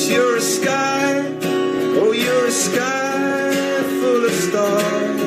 Sky, oh, sky full of stars.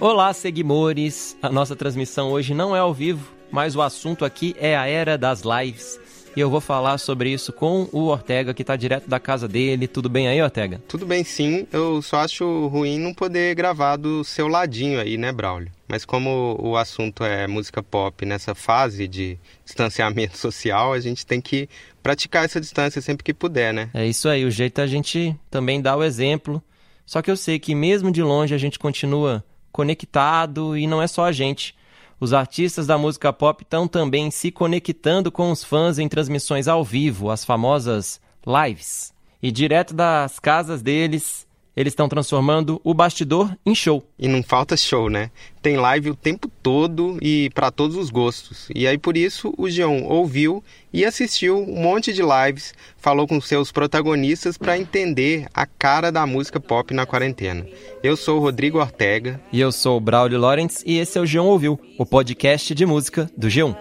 Olá, seguimores! A nossa transmissão hoje não é ao vivo, mas o assunto aqui é a era das lives. E eu vou falar sobre isso com o Ortega, que está direto da casa dele. Tudo bem aí, Ortega? Tudo bem sim, eu só acho ruim não poder gravar do seu ladinho aí, né, Braulio? Mas como o assunto é música pop nessa fase de distanciamento social, a gente tem que praticar essa distância sempre que puder, né? É isso aí, o jeito é a gente também dar o exemplo. Só que eu sei que mesmo de longe a gente continua conectado e não é só a gente. Os artistas da música pop estão também se conectando com os fãs em transmissões ao vivo, as famosas lives. E direto das casas deles, eles estão transformando o bastidor em show. E não falta show, né? Tem live o tempo todo e para todos os gostos. E aí por isso o Geon ouviu e assistiu um monte de lives, falou com seus protagonistas para entender a cara da música pop na quarentena. Eu sou o Rodrigo Ortega. E eu sou o Braulio Lawrence e esse é o Geon Ouviu, o podcast de música do G1.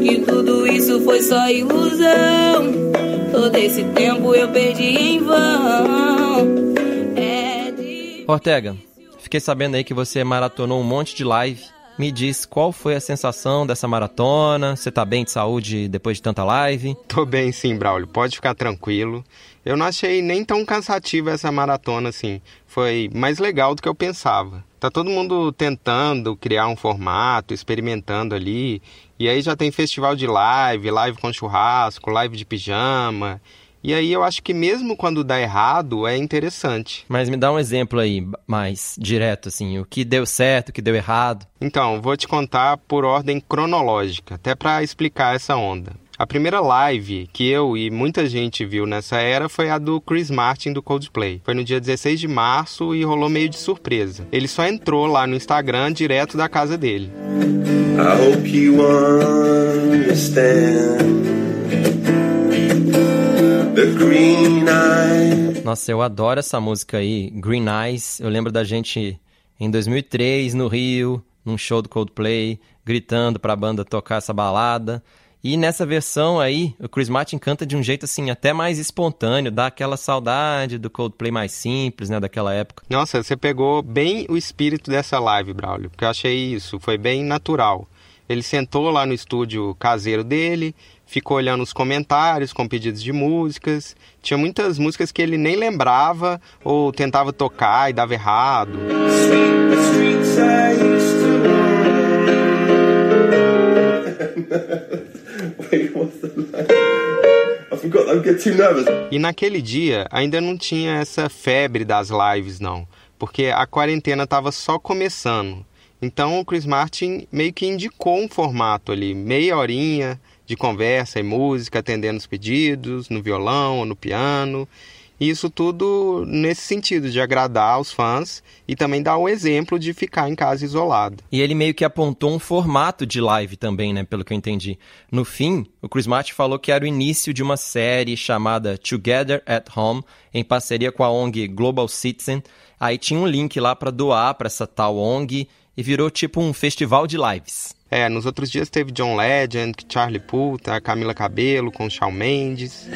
Que tudo isso foi só ilusão. Todo esse tempo eu perdi em vão. É. Ortega, fiquei sabendo aí que você maratonou um monte de live. Me diz qual foi a sensação dessa maratona? Você tá bem de saúde depois de tanta live? Tô bem sim, Braulio, pode ficar tranquilo. Eu não achei nem tão cansativa essa maratona assim. Foi mais legal do que eu pensava. Tá todo mundo tentando criar um formato, experimentando ali. E aí já tem festival de live, live com churrasco, live de pijama. E aí eu acho que mesmo quando dá errado, é interessante. Mas me dá um exemplo aí, mais direto, assim, o que deu certo, o que deu errado. Então, vou te contar por ordem cronológica, até para explicar essa onda. A primeira live que eu e muita gente viu nessa era foi a do Chris Martin do Coldplay. Foi no dia 16 de março e rolou meio de surpresa. Ele só entrou lá no Instagram direto da casa dele. I hope you understand. Nossa, eu adoro essa música aí, Green Eyes. Eu lembro da gente em 2003 no Rio, num show do Coldplay, gritando pra banda tocar essa balada. E nessa versão aí, o Chris Martin canta de um jeito assim até mais espontâneo, dá aquela saudade do Coldplay mais simples, né, daquela época. Nossa, você pegou bem o espírito dessa live, Braulio, porque eu achei isso, foi bem natural. Ele sentou lá no estúdio caseiro dele, ficou olhando os comentários com pedidos de músicas. Tinha muitas músicas que ele nem lembrava ou tentava tocar e dava errado. E naquele dia ainda não tinha essa febre das lives, não, porque a quarentena estava só começando. Então o Chris Martin meio que indicou um formato ali, meia horinha de conversa e música, atendendo os pedidos, no violão ou no piano. E isso tudo nesse sentido de agradar aos fãs e também dar o exemplo de ficar em casa isolado. E ele meio que apontou um formato de live também, né, pelo que eu entendi. No fim, o Chris Martin falou que era o início de uma série chamada Together at Home, em parceria com a ONG Global Citizen. Aí tinha um link lá para doar para essa tal ONG e virou tipo um festival de lives. É, nos outros dias teve John Legend, Charlie Puth, Camila Cabello com Shawn Mendes.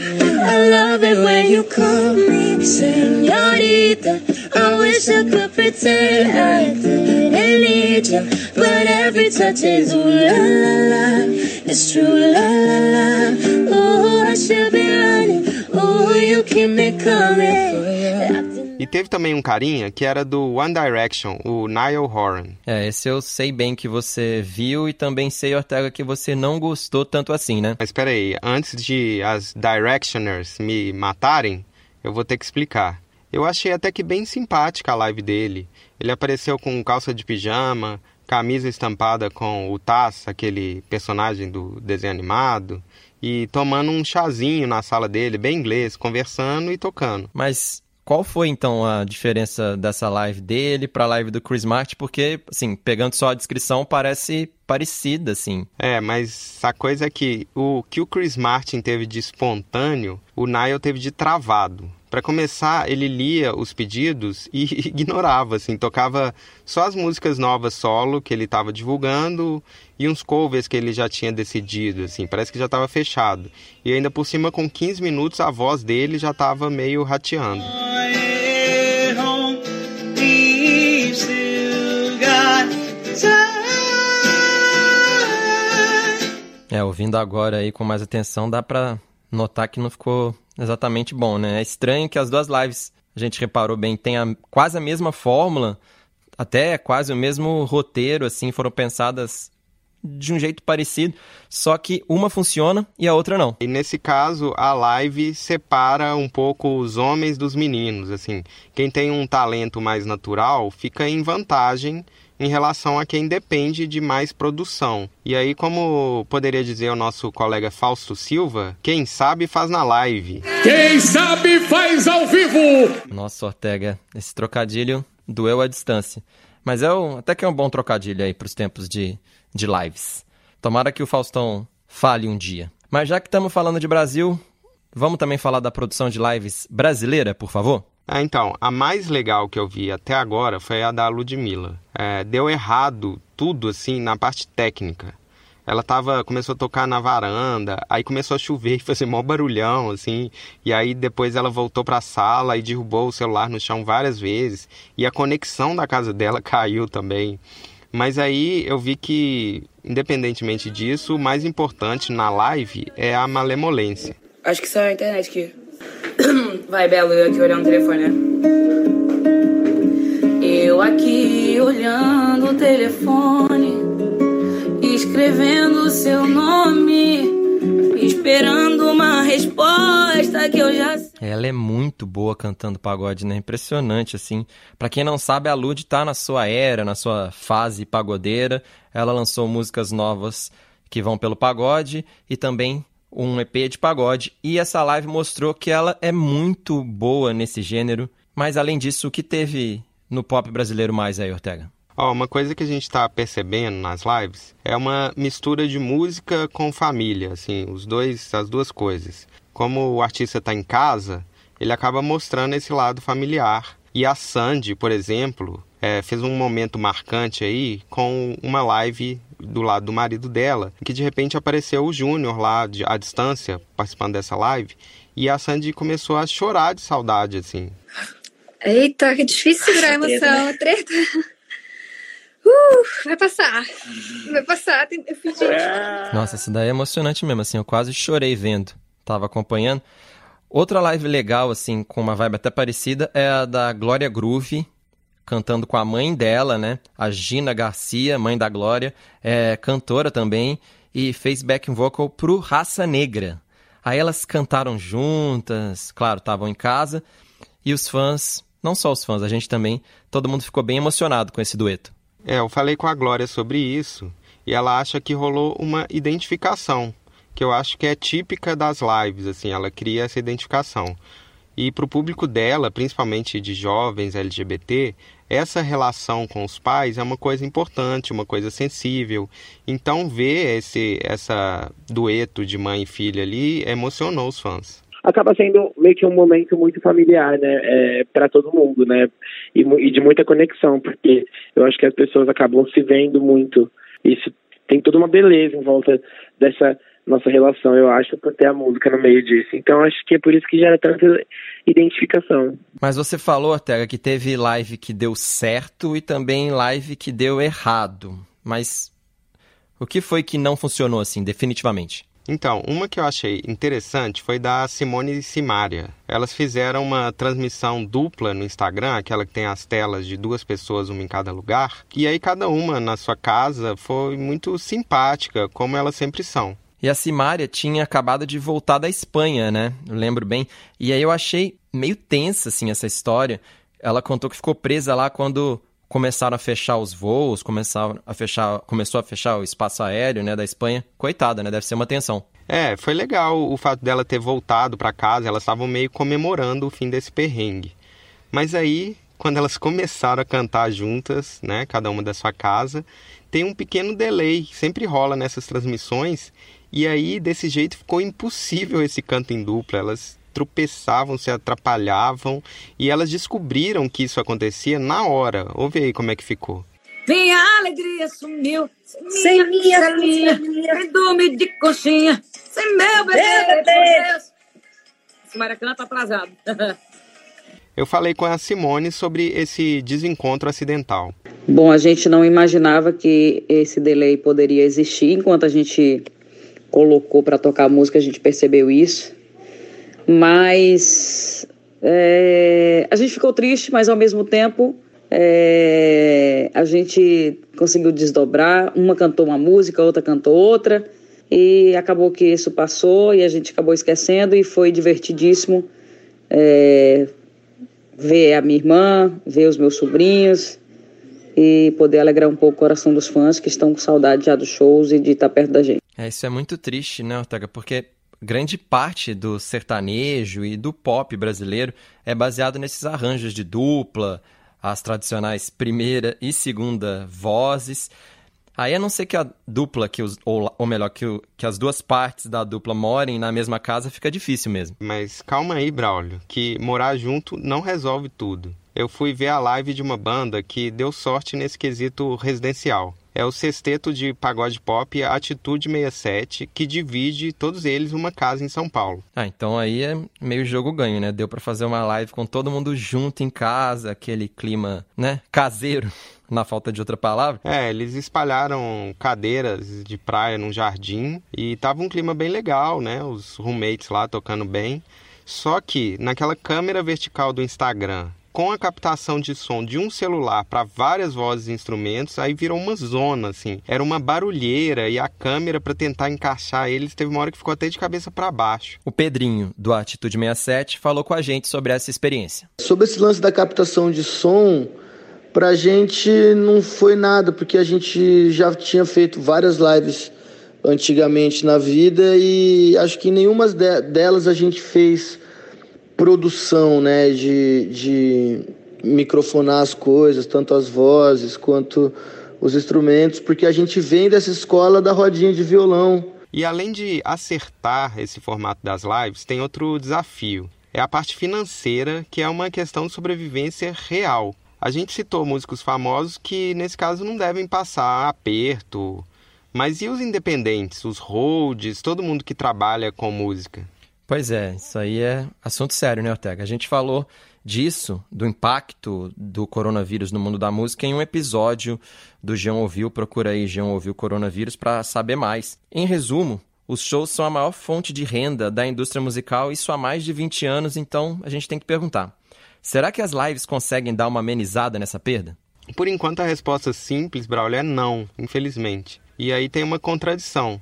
E teve também um carinha que era do One Direction, o Niall Horan. É, esse eu sei bem que você viu e também sei, Ortega, que você não gostou tanto assim, né? Mas espera aí, antes de as Directioners me matarem, eu vou ter que explicar. Eu achei até que bem simpática a live dele. Ele apareceu com calça de pijama, camisa estampada com o Taz, aquele personagem do desenho animado, e tomando um chazinho na sala dele, bem inglês, conversando e tocando. Mas qual foi então a diferença dessa live dele para a live do Chris Martin? Porque, assim, pegando só a descrição, parece parecida, assim. É, mas a coisa é que o que o Chris Martin teve de espontâneo, o Niall teve de travado. Para começar, ele lia os pedidos e ignorava, assim, tocava só as músicas novas solo que ele estava divulgando e uns covers que ele já tinha decidido, assim, parece que já estava fechado. E ainda por cima, com 15 minutos, a voz dele já estava meio rateando. É, ouvindo agora aí com mais atenção, dá pra notar que não ficou exatamente bom, né? É estranho que as duas lives, a gente reparou bem, tem a, quase a mesma fórmula, até quase o mesmo roteiro, assim, foram pensadas de um jeito parecido, só que uma funciona e a outra não. E nesse caso, a live separa um pouco os homens dos meninos, assim. Quem tem um talento mais natural fica em vantagem em relação a quem depende de mais produção. E aí, como poderia dizer o nosso colega Fausto Silva, quem sabe faz na live. Quem sabe faz ao vivo! Nossa, Ortega, esse trocadilho doeu à distância. Mas é um, até que é um bom trocadilho aí para os tempos de, de lives. Tomara que o Faustão fale um dia. Mas já que estamos falando de Brasil, vamos também falar da produção de lives brasileira, por favor? Ah, então, a mais legal que eu vi até agora foi a da Ludmilla. É, deu errado tudo, assim, na parte técnica. Ela tava, começou a tocar na varanda, aí começou a chover e fazer mó barulhão, assim. E aí depois ela voltou para a sala e derrubou o celular no chão várias vezes. E a conexão da casa dela caiu também. Mas aí eu vi que, independentemente disso, o mais importante na live é a malemolência. Acho que só a internet que Vai, Belo, eu aqui olhando o telefone, né? Eu aqui olhando o telefone, escrevendo seu nome, esperando uma resposta que eu já sei. Ela é muito boa cantando pagode, né? Impressionante, assim. Para quem não sabe, a Lud tá na sua era, na sua fase pagodeira. Ela lançou músicas novas que vão pelo pagode e também um EP de pagode e essa live mostrou que ela é muito boa nesse gênero. Mas além disso, o que teve no pop brasileiro mais aí, Ortega? Oh, uma coisa que a gente está percebendo nas lives é uma mistura de música com família, assim, os dois, as duas coisas. Como o artista está em casa, ele acaba mostrando esse lado familiar. E a Sandy, por exemplo, é, fez um momento marcante aí com uma live do lado do marido dela, que de repente apareceu o Júnior lá de, à distância, participando dessa live, e a Sandy começou a chorar de saudade, assim. Eita, que difícil segurar a emoção, treta. Uh, vai passar. Vai passar. Eu fiz Nossa, essa daí é emocionante mesmo, assim, eu quase chorei vendo. Tava acompanhando. Outra live legal, assim, com uma vibe até parecida, é a da Glória Groove, cantando com a mãe dela, né? A Gina Garcia, mãe da Glória, é cantora também e fez backing vocal pro Raça Negra. Aí elas cantaram juntas, claro, estavam em casa e os fãs, não só os fãs, a gente também, todo mundo ficou bem emocionado com esse dueto. É, eu falei com a Glória sobre isso e ela acha que rolou uma identificação, que eu acho que é típica das lives, assim, ela cria essa identificação. E para o público dela, principalmente de jovens LGBT, essa relação com os pais é uma coisa importante, uma coisa sensível. Então, ver esse essa dueto de mãe e filha ali emocionou os fãs. Acaba sendo meio que um momento muito familiar, né, é, para todo mundo, né, e, e de muita conexão, porque eu acho que as pessoas acabam se vendo muito. Isso tem toda uma beleza em volta dessa nossa relação, eu acho, por ter a música no meio disso. Então acho que é por isso que gera tanta identificação. Mas você falou, Ortega, que teve live que deu certo e também live que deu errado. Mas o que foi que não funcionou assim, definitivamente? Então, uma que eu achei interessante foi da Simone e Simária. Elas fizeram uma transmissão dupla no Instagram, aquela que tem as telas de duas pessoas, uma em cada lugar. E aí cada uma na sua casa foi muito simpática, como elas sempre são. E a Simária tinha acabado de voltar da Espanha, né? Eu lembro bem. E aí eu achei meio tensa, assim, essa história. Ela contou que ficou presa lá quando começaram a fechar os voos, começaram a fechar, começou a fechar o espaço aéreo, né, da Espanha. Coitada, né? Deve ser uma tensão. É, foi legal o fato dela ter voltado para casa. Elas estavam meio comemorando o fim desse perrengue. Mas aí, quando elas começaram a cantar juntas, né, cada uma da sua casa, tem um pequeno delay, sempre rola nessas transmissões, e aí, desse jeito, ficou impossível esse canto em dupla. Elas tropeçavam, se atrapalhavam e elas descobriram que isso acontecia na hora. Ouve aí como é que ficou. Minha alegria sumiu, sem minha filhinha, sem dormir de coxinha, sem meu bebê. Esse Maracanã tá atrasado. Eu falei com a Simone sobre esse desencontro acidental. Bom, a gente não imaginava que esse delay poderia existir. Enquanto a gente colocou para tocar a música, a gente percebeu isso. Mas é, a gente ficou triste, mas ao mesmo tempo é, a gente conseguiu desdobrar. Uma cantou uma música, outra cantou outra. E acabou que isso passou e a gente acabou esquecendo e foi divertidíssimo. É, ver a minha irmã, ver os meus sobrinhos e poder alegrar um pouco o coração dos fãs que estão com saudade já dos shows e de estar perto da gente. É, isso é muito triste, né, Ortega? Porque grande parte do sertanejo e do pop brasileiro é baseado nesses arranjos de dupla, as tradicionais primeira e segunda vozes. Aí a não ser que a dupla, que os, ou, ou melhor, que, o, que as duas partes da dupla morem na mesma casa, fica difícil mesmo. Mas calma aí, Braulio, que morar junto não resolve tudo. Eu fui ver a live de uma banda que deu sorte nesse quesito residencial. É o sexteto de pagode pop Atitude 67, que divide todos eles uma casa em São Paulo. Ah, então aí é meio jogo ganho, né? Deu para fazer uma live com todo mundo junto em casa, aquele clima, né, caseiro na falta de outra palavra. É, eles espalharam cadeiras de praia num jardim e tava um clima bem legal, né? Os roommates lá tocando bem. Só que naquela câmera vertical do Instagram, com a captação de som de um celular para várias vozes e instrumentos, aí virou uma zona, assim. Era uma barulheira e a câmera para tentar encaixar eles teve uma hora que ficou até de cabeça para baixo. O Pedrinho, do Atitude 67, falou com a gente sobre essa experiência. Sobre esse lance da captação de som, Pra gente não foi nada, porque a gente já tinha feito várias lives antigamente na vida e acho que nenhuma delas a gente fez produção, né, de, de microfonar as coisas, tanto as vozes quanto os instrumentos, porque a gente vem dessa escola da rodinha de violão. E além de acertar esse formato das lives, tem outro desafio. É a parte financeira, que é uma questão de sobrevivência real. A gente citou músicos famosos que, nesse caso, não devem passar aperto. Mas e os independentes, os holds, todo mundo que trabalha com música? Pois é, isso aí é assunto sério, né, Ortega? A gente falou disso, do impacto do coronavírus no mundo da música, em um episódio do Jean Ouviu. Procura aí Jean Ouviu Coronavírus para saber mais. Em resumo, os shows são a maior fonte de renda da indústria musical, isso há mais de 20 anos, então a gente tem que perguntar. Será que as lives conseguem dar uma amenizada nessa perda? Por enquanto, a resposta simples, Braulio, é não, infelizmente. E aí tem uma contradição.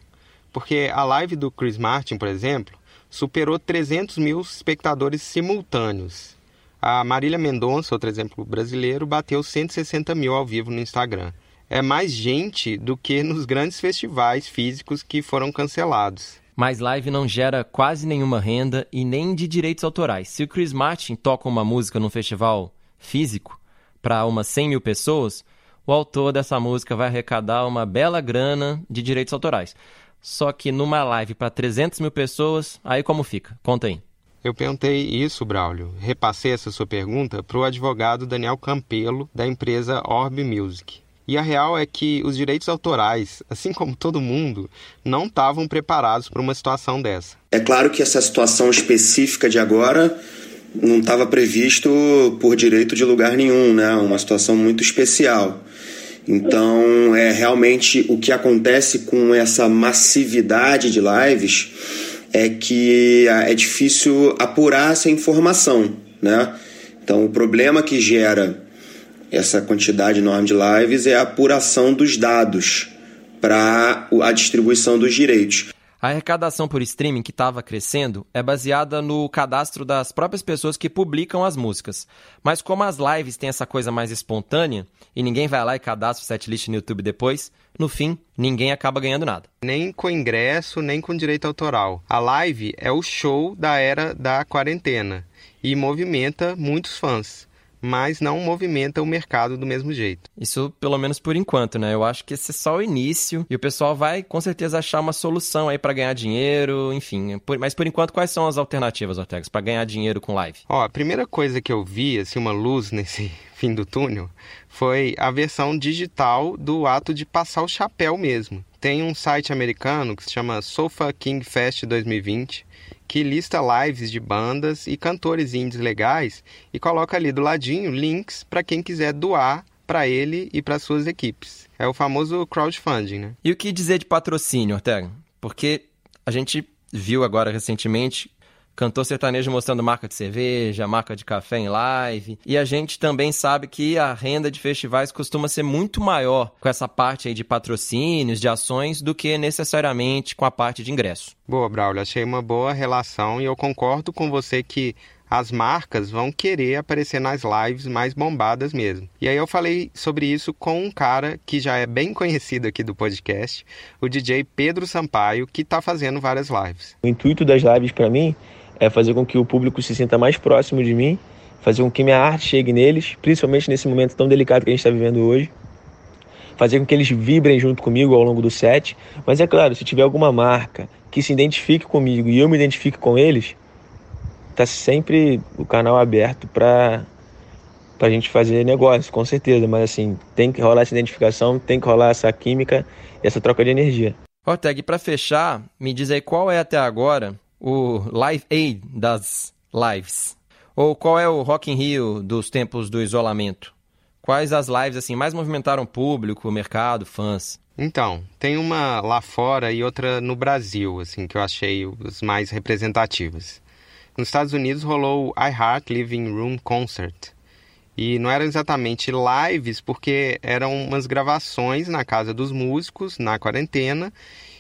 Porque a live do Chris Martin, por exemplo, superou 300 mil espectadores simultâneos. A Marília Mendonça, outro exemplo brasileiro, bateu 160 mil ao vivo no Instagram. É mais gente do que nos grandes festivais físicos que foram cancelados. Mas live não gera quase nenhuma renda e nem de direitos autorais. Se o Chris Martin toca uma música num festival físico para umas 100 mil pessoas, o autor dessa música vai arrecadar uma bela grana de direitos autorais. Só que numa live para 300 mil pessoas, aí como fica? Conta aí. Eu perguntei isso, Braulio. Repassei essa sua pergunta para o advogado Daniel Campelo, da empresa Orb Music. E a real é que os direitos autorais, assim como todo mundo, não estavam preparados para uma situação dessa. É claro que essa situação específica de agora não estava previsto por direito de lugar nenhum, né? Uma situação muito especial. Então, é realmente o que acontece com essa massividade de lives é que é difícil apurar essa informação, né? Então, o problema que gera essa quantidade enorme de lives é a apuração dos dados para a distribuição dos direitos. A arrecadação por streaming que estava crescendo é baseada no cadastro das próprias pessoas que publicam as músicas. Mas como as lives têm essa coisa mais espontânea e ninguém vai lá e cadastra o setlist no YouTube depois, no fim, ninguém acaba ganhando nada. Nem com ingresso, nem com direito autoral. A live é o show da era da quarentena e movimenta muitos fãs mas não movimenta o mercado do mesmo jeito. Isso pelo menos por enquanto, né? Eu acho que esse é só o início e o pessoal vai com certeza achar uma solução aí para ganhar dinheiro, enfim. Por, mas por enquanto, quais são as alternativas, Ortegas, para ganhar dinheiro com live? Ó, a primeira coisa que eu vi, assim, uma luz nesse fim do túnel, foi a versão digital do ato de passar o chapéu mesmo. Tem um site americano que se chama Sofa King Fest 2020 que lista lives de bandas e cantores indies legais e coloca ali do ladinho links para quem quiser doar para ele e para suas equipes. É o famoso crowdfunding, né? E o que dizer de patrocínio, Ortega? Porque a gente viu agora recentemente cantor sertanejo mostrando marca de cerveja, marca de café em live. E a gente também sabe que a renda de festivais costuma ser muito maior com essa parte aí de patrocínios, de ações, do que necessariamente com a parte de ingresso. Boa, Braulio. Achei uma boa relação e eu concordo com você que as marcas vão querer aparecer nas lives mais bombadas mesmo. E aí eu falei sobre isso com um cara que já é bem conhecido aqui do podcast, o DJ Pedro Sampaio, que está fazendo várias lives. O intuito das lives para mim é fazer com que o público se sinta mais próximo de mim, fazer com que minha arte chegue neles, principalmente nesse momento tão delicado que a gente está vivendo hoje, fazer com que eles vibrem junto comigo ao longo do set. Mas é claro, se tiver alguma marca que se identifique comigo e eu me identifique com eles, tá sempre o canal aberto para para a gente fazer negócio, com certeza. Mas assim, tem que rolar essa identificação, tem que rolar essa química e essa troca de energia. Orteg, para fechar, me diz aí qual é até agora o Live Aid das lives? Ou qual é o Rock in Rio dos tempos do isolamento? Quais as lives assim mais movimentaram público, mercado, fãs? Então, tem uma lá fora e outra no Brasil, assim, que eu achei os mais representativas. Nos Estados Unidos rolou o iHeart Living Room Concert. E não eram exatamente lives, porque eram umas gravações na casa dos músicos, na quarentena,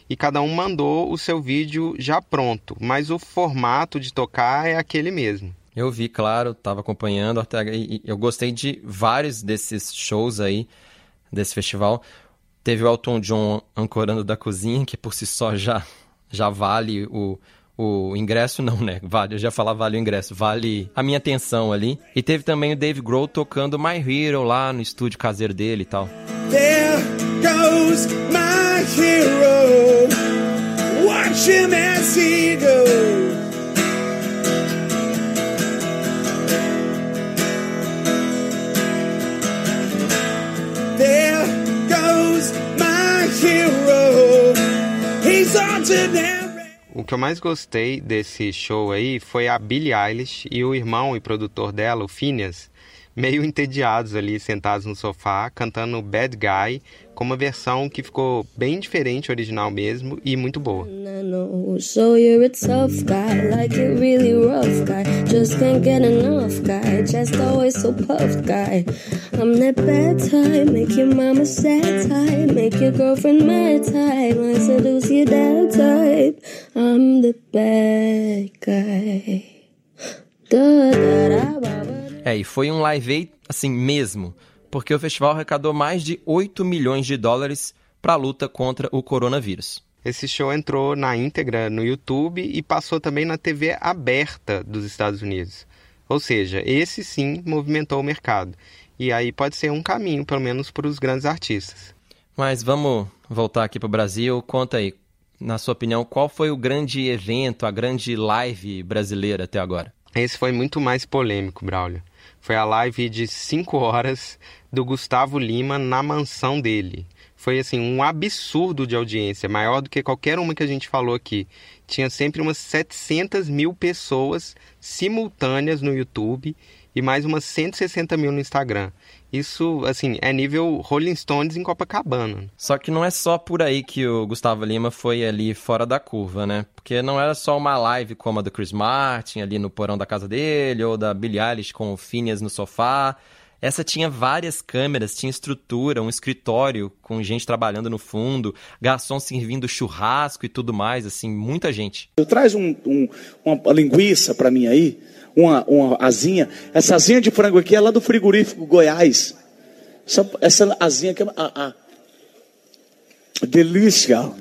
e cada um mandou o seu vídeo já pronto, mas o formato de tocar é aquele mesmo. Eu vi, claro, estava acompanhando, Ortega, e eu gostei de vários desses shows aí, desse festival. Teve o Elton John ancorando da cozinha, que por si só já, já vale o, o ingresso, não, né? Vale, eu já falava vale o ingresso, vale a minha atenção ali. E teve também o Dave Grohl tocando My Hero lá no estúdio caseiro dele e tal. There goes my hero, watch him as he goes. There goes my hero, he's to o que eu mais gostei desse show aí foi a Billie Eilish e o irmão e produtor dela, o Phineas, meio entediados ali, sentados no sofá, cantando Bad Guy, com uma versão que ficou bem diferente original mesmo e muito boa. I'm the bad guy. Da, da, da, ba, ba. É, e foi um live aid assim mesmo, porque o festival arrecadou mais de 8 milhões de dólares para a luta contra o coronavírus. Esse show entrou na íntegra no YouTube e passou também na TV aberta dos Estados Unidos. Ou seja, esse sim movimentou o mercado. E aí pode ser um caminho, pelo menos para os grandes artistas. Mas vamos voltar aqui para o Brasil. Conta aí, na sua opinião, qual foi o grande evento, a grande live brasileira até agora? Esse foi muito mais polêmico, Braulio. Foi a live de 5 horas do Gustavo Lima na mansão dele. Foi assim um absurdo de audiência, maior do que qualquer uma que a gente falou aqui. Tinha sempre umas 700 mil pessoas simultâneas no YouTube e mais umas 160 mil no Instagram. Isso, assim, é nível Rolling Stones em Copacabana. Só que não é só por aí que o Gustavo Lima foi ali fora da curva, né? Porque não era só uma live como a do Chris Martin ali no porão da casa dele, ou da Billie Eilish com o Phineas no sofá. Essa tinha várias câmeras, tinha estrutura, um escritório com gente trabalhando no fundo, garçom servindo churrasco e tudo mais, assim, muita gente. Eu traz um, um, uma linguiça para mim aí uma, uma asinha. Essa asinha de frango aqui é lá do frigorífico Goiás. Essa, essa asinha aqui é a, a delícia.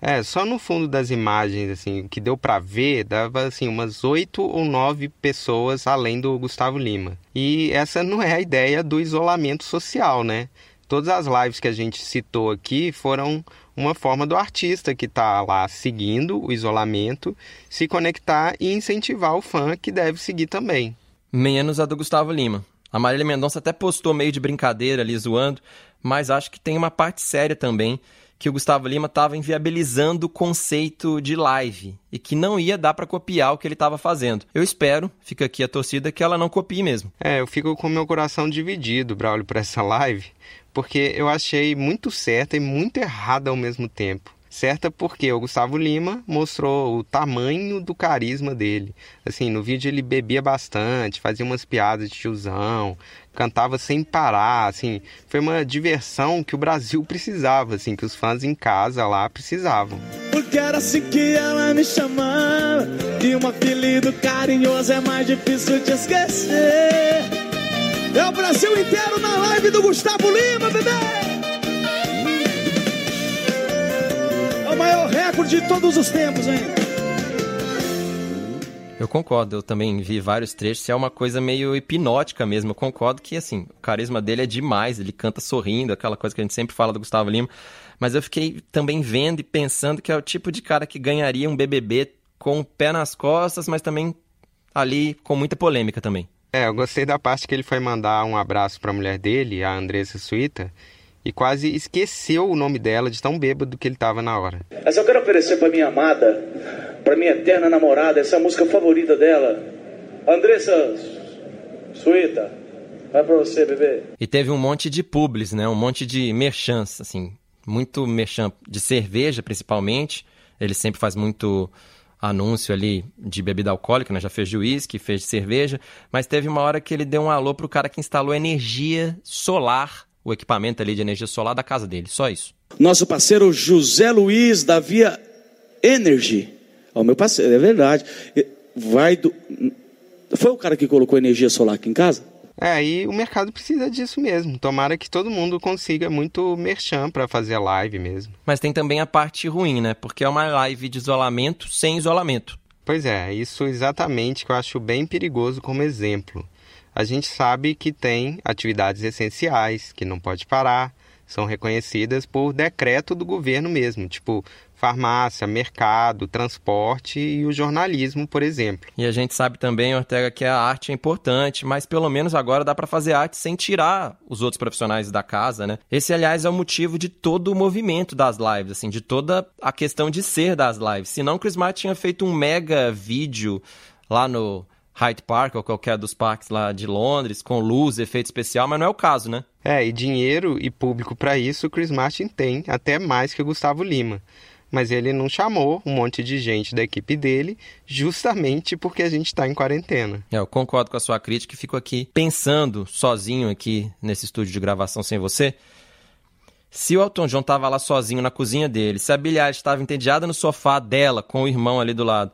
É, só no fundo das imagens, assim, que deu para ver, dava assim umas oito ou nove pessoas além do Gustavo Lima. E essa não é a ideia do isolamento social, né? Todas as lives que a gente citou aqui foram uma forma do artista que está lá seguindo o isolamento se conectar e incentivar o fã que deve seguir também. Menos a do Gustavo Lima. A Marília Mendonça até postou meio de brincadeira ali zoando, mas acho que tem uma parte séria também que o Gustavo Lima estava inviabilizando o conceito de live e que não ia dar para copiar o que ele estava fazendo. Eu espero, fica aqui a torcida, que ela não copie mesmo. É, eu fico com meu coração dividido, Braulio, para essa live, porque eu achei muito certa e muito errada ao mesmo tempo. Certa porque o Gustavo Lima mostrou o tamanho do carisma dele. Assim, no vídeo ele bebia bastante, fazia umas piadas de tiozão, cantava sem parar, assim, foi uma diversão que o Brasil precisava, assim, que os fãs em casa lá precisavam. Porque era assim que ela me chamava, e um apelido carinhoso é mais difícil de esquecer. É o Brasil inteiro na live do Gustavo Lima, bebê! O maior recorde de todos os tempos, hein? Eu concordo, eu também vi vários trechos, é uma coisa meio hipnótica mesmo. Eu concordo que, assim, o carisma dele é demais, ele canta sorrindo, aquela coisa que a gente sempre fala do Gustavo Lima. Mas eu fiquei também vendo e pensando que é o tipo de cara que ganharia um BBB com o pé nas costas, mas também ali com muita polêmica também. É, eu gostei da parte que ele foi mandar um abraço para a mulher dele, a Andressa Suíta, e quase esqueceu o nome dela de tão bêbado que ele estava na hora. Mas eu quero oferecer para minha amada para minha eterna namorada, essa música favorita dela. Andressa Suíta, vai para você, bebê. E teve um monte de publis, né? Um monte de merchants, assim, muito merchan de cerveja, principalmente. Ele sempre faz muito anúncio ali de bebida alcoólica, né? Já fez de uísque, fez de cerveja, mas teve uma hora que ele deu um alô pro cara que instalou energia solar, o equipamento ali de energia solar da casa dele, só isso. Nosso parceiro José Luiz da Via Energy ao meu parceiro, é verdade. Vai do... Foi o cara que colocou energia solar aqui em casa? É, e o mercado precisa disso mesmo. Tomara que todo mundo consiga muito merchan para fazer a live mesmo. Mas tem também a parte ruim, né? Porque é uma live de isolamento sem isolamento. Pois é, isso exatamente que eu acho bem perigoso como exemplo. A gente sabe que tem atividades essenciais, que não pode parar, são reconhecidas por decreto do governo mesmo, tipo farmácia, mercado, transporte e o jornalismo, por exemplo. E a gente sabe também, Ortega, que a arte é importante, mas pelo menos agora dá para fazer arte sem tirar os outros profissionais da casa, né? Esse, aliás, é o motivo de todo o movimento das lives, assim, de toda a questão de ser das lives. Senão, Chris Martin tinha feito um mega vídeo lá no Hyde Park ou qualquer dos parques lá de Londres, com luz, efeito especial, mas não é o caso, né? É, e dinheiro e público para isso o Chris Martin tem, até mais que o Gustavo Lima mas ele não chamou um monte de gente da equipe dele, justamente porque a gente está em quarentena. É, eu concordo com a sua crítica e fico aqui pensando sozinho aqui nesse estúdio de gravação sem você. Se o Elton John estava lá sozinho na cozinha dele, se a Billie estava entediada no sofá dela com o irmão ali do lado,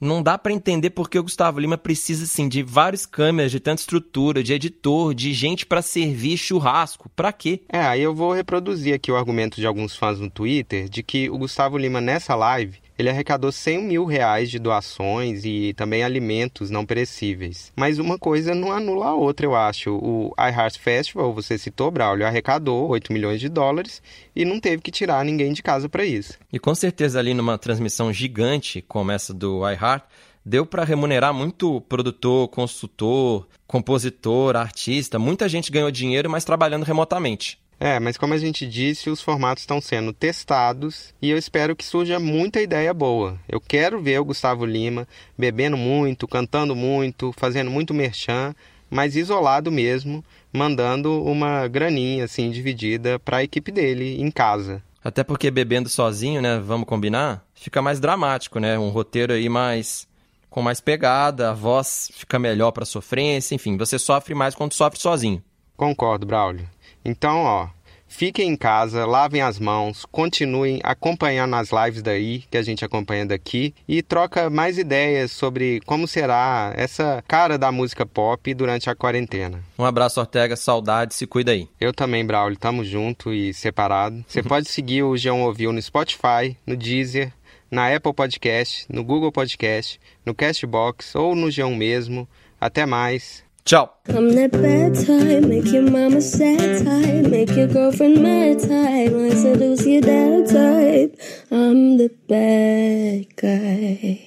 não dá para entender porque o Gustavo Lima precisa assim de várias câmeras, de tanta estrutura, de editor, de gente para servir churrasco. Para quê? É, aí eu vou reproduzir aqui o argumento de alguns fãs no Twitter de que o Gustavo Lima nessa live ele arrecadou 100 mil reais de doações e também alimentos não perecíveis. Mas uma coisa não anula a outra, eu acho. O iHeart Festival, você citou, Braulio, arrecadou 8 milhões de dólares e não teve que tirar ninguém de casa para isso. E com certeza ali numa transmissão gigante como essa do iHeart, deu para remunerar muito produtor, consultor, compositor, artista. Muita gente ganhou dinheiro, mas trabalhando remotamente. É, mas como a gente disse, os formatos estão sendo testados e eu espero que surja muita ideia boa. Eu quero ver o Gustavo Lima bebendo muito, cantando muito, fazendo muito merchan, mas isolado mesmo, mandando uma graninha assim dividida para a equipe dele em casa. Até porque bebendo sozinho, né, vamos combinar, fica mais dramático, né? Um roteiro aí mais com mais pegada, a voz fica melhor para sofrência, enfim, você sofre mais quando sofre sozinho. Concordo, Braulio. Então, ó, Fiquem em casa, lavem as mãos, continuem acompanhando as lives daí, que a gente acompanha daqui, e troca mais ideias sobre como será essa cara da música pop durante a quarentena. Um abraço, Ortega, saudade, se cuida aí. Eu também, Braulio, tamo junto e separado. Você pode seguir o Geão Ouviu no Spotify, no Deezer, na Apple Podcast, no Google Podcast, no Castbox ou no Geão mesmo. Até mais. Tchau. I'm that bad type, make your mama sad type, make your girlfriend mad type, might seduce your dad type. I'm the bad guy.